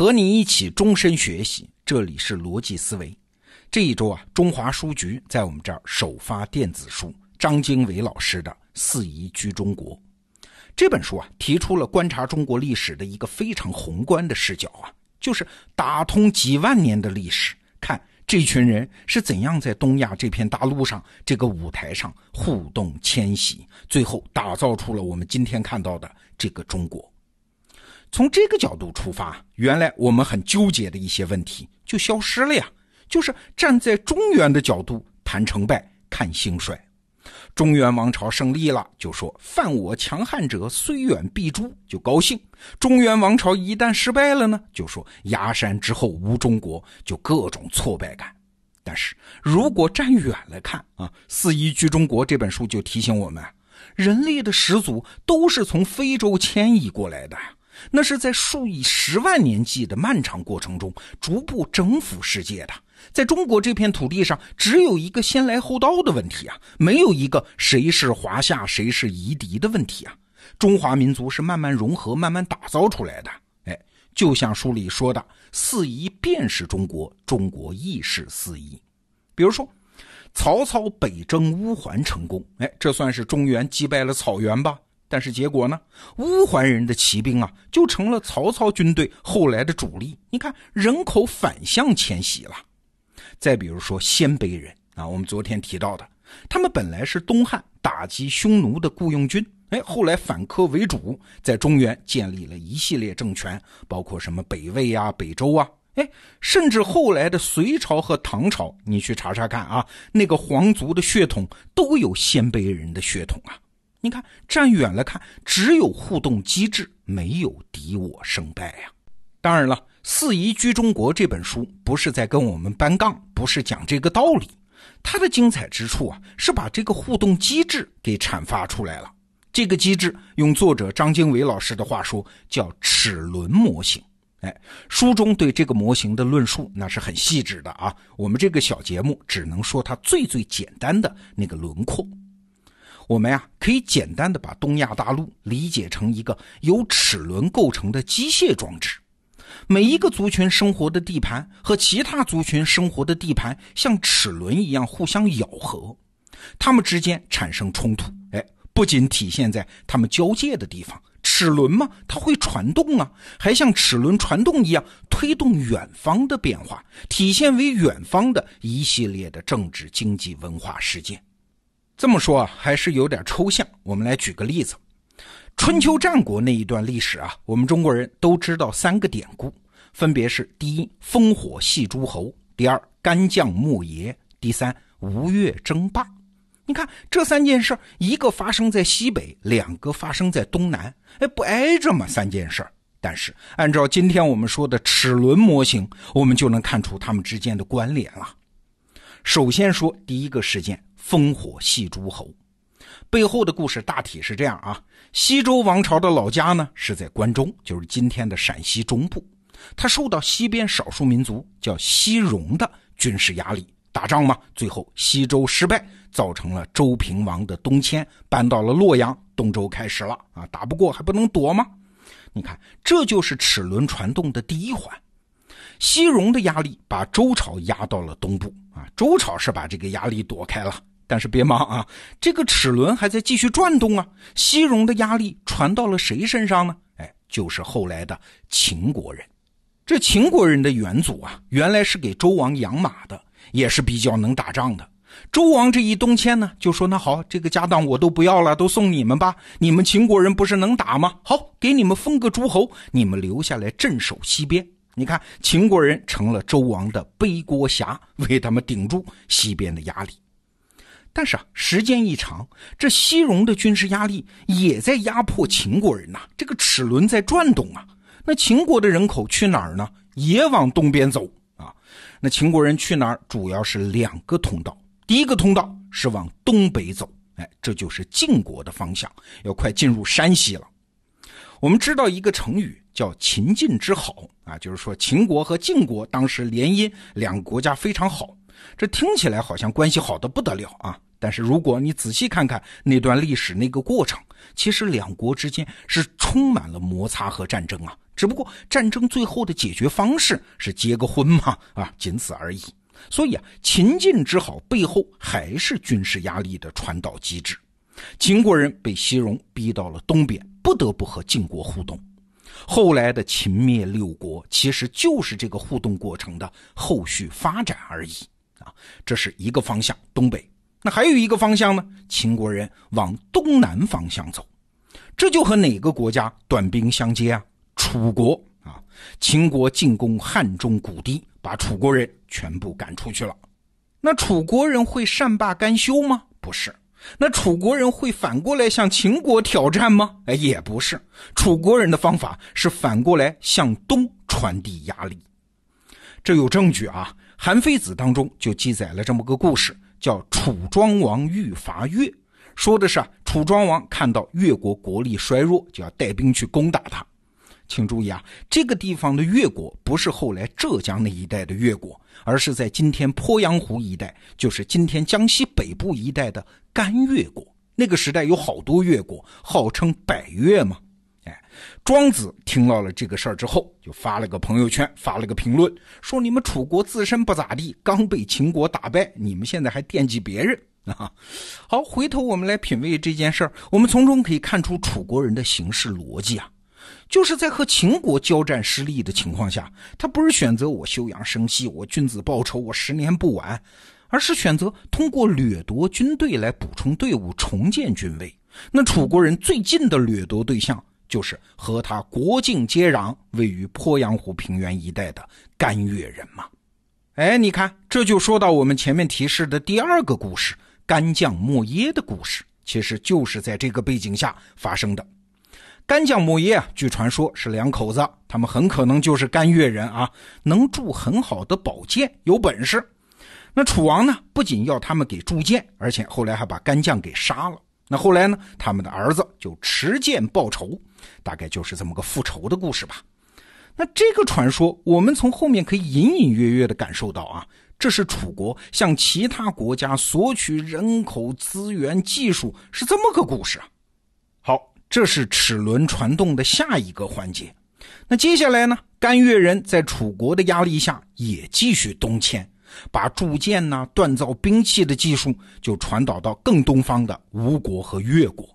和你一起终身学习，这里是逻辑思维。这一周啊，中华书局在我们这儿首发电子书，张经纬老师的《四夷居中国》这本书啊，提出了观察中国历史的一个非常宏观的视角啊，就是打通几万年的历史，看这群人是怎样在东亚这片大陆上这个舞台上互动迁徙，最后打造出了我们今天看到的这个中国。从这个角度出发，原来我们很纠结的一些问题就消失了呀。就是站在中原的角度谈成败、看兴衰。中原王朝胜利了，就说犯我强汉者虽远必诛，就高兴；中原王朝一旦失败了呢，就说崖山之后无中国，就各种挫败感。但是如果站远了看啊，《四夷居中国》这本书就提醒我们，人类的始祖都是从非洲迁移过来的。那是在数以十万年计的漫长过程中，逐步征服世界的。在中国这片土地上，只有一个先来后到的问题啊，没有一个谁是华夏谁是夷狄的问题啊。中华民族是慢慢融合、慢慢打造出来的。哎，就像书里说的，“四夷便是中国，中国亦是四夷。”比如说，曹操北征乌桓成功，哎，这算是中原击败了草原吧？但是结果呢？乌桓人的骑兵啊，就成了曹操军队后来的主力。你看，人口反向迁徙了。再比如说鲜卑人啊，我们昨天提到的，他们本来是东汉打击匈奴的雇佣军，哎，后来反客为主，在中原建立了一系列政权，包括什么北魏啊、北周啊，哎，甚至后来的隋朝和唐朝，你去查查看啊，那个皇族的血统都有鲜卑人的血统啊。你看，站远了看，只有互动机制，没有敌我胜败呀。当然了，《四夷居中国》这本书不是在跟我们搬杠，不是讲这个道理。它的精彩之处啊，是把这个互动机制给阐发出来了。这个机制，用作者张经纬老师的话说，叫齿轮模型。哎，书中对这个模型的论述那是很细致的啊。我们这个小节目只能说它最最简单的那个轮廓。我们呀，可以简单的把东亚大陆理解成一个由齿轮构成的机械装置，每一个族群生活的地盘和其他族群生活的地盘像齿轮一样互相咬合，它们之间产生冲突。哎，不仅体现在它们交界的地方，齿轮嘛，它会传动啊，还像齿轮传动一样推动远方的变化，体现为远方的一系列的政治、经济、文化事件。这么说啊，还是有点抽象。我们来举个例子，春秋战国那一段历史啊，我们中国人都知道三个典故，分别是：第一，烽火戏诸侯；第二，干将莫邪；第三，吴越争霸。你看这三件事一个发生在西北，两个发生在东南，哎，不挨着吗？三件事但是按照今天我们说的齿轮模型，我们就能看出它们之间的关联了。首先说第一个事件。烽火戏诸侯，背后的故事大体是这样啊。西周王朝的老家呢是在关中，就是今天的陕西中部。他受到西边少数民族叫西戎的军事压力，打仗嘛，最后西周失败，造成了周平王的东迁，搬到了洛阳。东周开始了啊，打不过还不能躲吗？你看，这就是齿轮传动的第一环。西戎的压力把周朝压到了东部啊，周朝是把这个压力躲开了。但是别忙啊，这个齿轮还在继续转动啊。西戎的压力传到了谁身上呢？哎，就是后来的秦国人。这秦国人的元祖啊，原来是给周王养马的，也是比较能打仗的。周王这一东迁呢，就说那好，这个家当我都不要了，都送你们吧。你们秦国人不是能打吗？好，给你们封个诸侯，你们留下来镇守西边。你看，秦国人成了周王的背锅侠，为他们顶住西边的压力。但是啊，时间一长，这西戎的军事压力也在压迫秦国人呐。这个齿轮在转动啊。那秦国的人口去哪儿呢？也往东边走啊。那秦国人去哪儿？主要是两个通道。第一个通道是往东北走，哎，这就是晋国的方向，要快进入山西了。我们知道一个成语叫“秦晋之好”啊，就是说秦国和晋国当时联姻，两个国家非常好。这听起来好像关系好的不得了啊！但是如果你仔细看看那段历史那个过程，其实两国之间是充满了摩擦和战争啊，只不过战争最后的解决方式是结个婚嘛，啊，仅此而已。所以啊，秦晋之好背后还是军事压力的传导机制。秦国人被西戎逼到了东边，不得不和晋国互动。后来的秦灭六国，其实就是这个互动过程的后续发展而已啊。这是一个方向，东北。那还有一个方向呢？秦国人往东南方向走，这就和哪个国家短兵相接啊？楚国啊！秦国进攻汉中谷地，把楚国人全部赶出去了。那楚国人会善罢甘休吗？不是。那楚国人会反过来向秦国挑战吗？哎，也不是。楚国人的方法是反过来向东传递压力。这有证据啊，《韩非子》当中就记载了这么个故事。叫楚庄王欲伐越，说的是啊，楚庄王看到越国国力衰弱，就要带兵去攻打他。请注意啊，这个地方的越国不是后来浙江那一带的越国，而是在今天鄱阳湖一带，就是今天江西北部一带的甘越国。那个时代有好多越国，号称百越嘛。哎庄子听到了这个事儿之后，就发了个朋友圈，发了个评论，说：“你们楚国自身不咋地，刚被秦国打败，你们现在还惦记别人 啊？”好，回头我们来品味这件事儿，我们从中可以看出楚国人的行事逻辑啊，就是在和秦国交战失利的情况下，他不是选择我休养生息，我君子报仇，我十年不晚，而是选择通过掠夺军队来补充队伍，重建军威。那楚国人最近的掠夺对象。就是和他国境接壤、位于鄱阳湖平原一带的甘越人嘛。哎，你看，这就说到我们前面提示的第二个故事——干将莫邪的故事，其实就是在这个背景下发生的。干将莫邪啊，据传说是两口子，他们很可能就是干越人啊，能铸很好的宝剑，有本事。那楚王呢，不仅要他们给铸剑，而且后来还把干将给杀了。那后来呢？他们的儿子就持剑报仇，大概就是这么个复仇的故事吧。那这个传说，我们从后面可以隐隐约约的感受到啊，这是楚国向其他国家索取人口资源、技术，是这么个故事啊。这是齿轮传动的下一个环节。那接下来呢？甘越人在楚国的压力下，也继续东迁。把铸剑呐、锻造兵器的技术就传导到更东方的吴国和越国。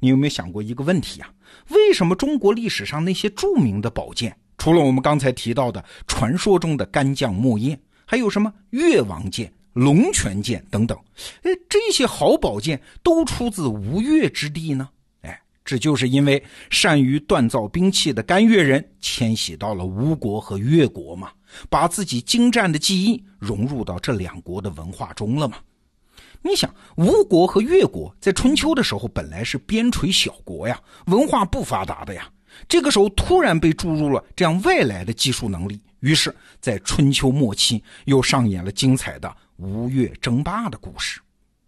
你有没有想过一个问题啊？为什么中国历史上那些著名的宝剑，除了我们刚才提到的传说中的干将莫邪，还有什么越王剑、龙泉剑等等？哎，这些好宝剑都出自吴越之地呢？这就是因为善于锻造兵器的甘越人迁徙到了吴国和越国嘛。把自己精湛的技艺融入到这两国的文化中了嘛？你想，吴国和越国在春秋的时候本来是边陲小国呀，文化不发达的呀。这个时候突然被注入了这样外来的技术能力，于是，在春秋末期又上演了精彩的吴越争霸的故事。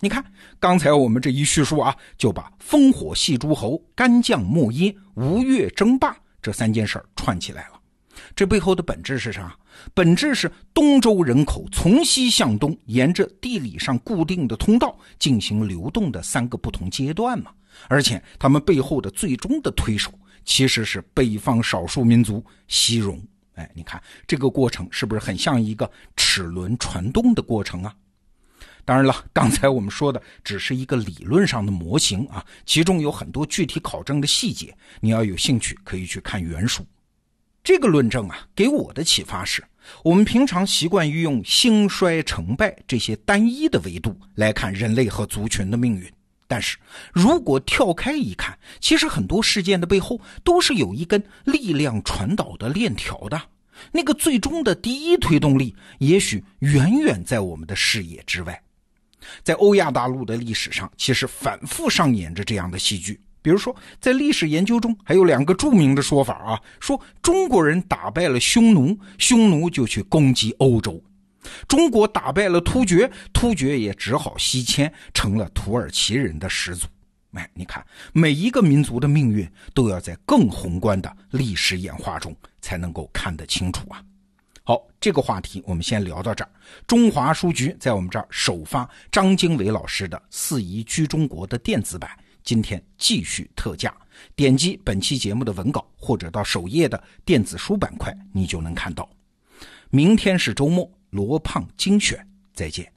你看，刚才我们这一叙述啊，就把烽火戏诸侯、干将莫邪、吴越争霸这三件事串起来了。这背后的本质是啥？本质是东周人口从西向东，沿着地理上固定的通道进行流动的三个不同阶段嘛。而且他们背后的最终的推手其实是北方少数民族西戎。哎，你看这个过程是不是很像一个齿轮传动的过程啊？当然了，刚才我们说的只是一个理论上的模型啊，其中有很多具体考证的细节。你要有兴趣，可以去看原书。这个论证啊，给我的启发是，我们平常习惯于用兴衰成败这些单一的维度来看人类和族群的命运。但是如果跳开一看，其实很多事件的背后都是有一根力量传导的链条的。那个最终的第一推动力，也许远远在我们的视野之外。在欧亚大陆的历史上，其实反复上演着这样的戏剧。比如说，在历史研究中，还有两个著名的说法啊，说中国人打败了匈奴，匈奴就去攻击欧洲；中国打败了突厥，突厥也只好西迁，成了土耳其人的始祖。哎，你看，每一个民族的命运都要在更宏观的历史演化中才能够看得清楚啊。好，这个话题我们先聊到这儿。中华书局在我们这儿首发张经纬老师的《四夷居中国》的电子版。今天继续特价，点击本期节目的文稿或者到首页的电子书板块，你就能看到。明天是周末，罗胖精选，再见。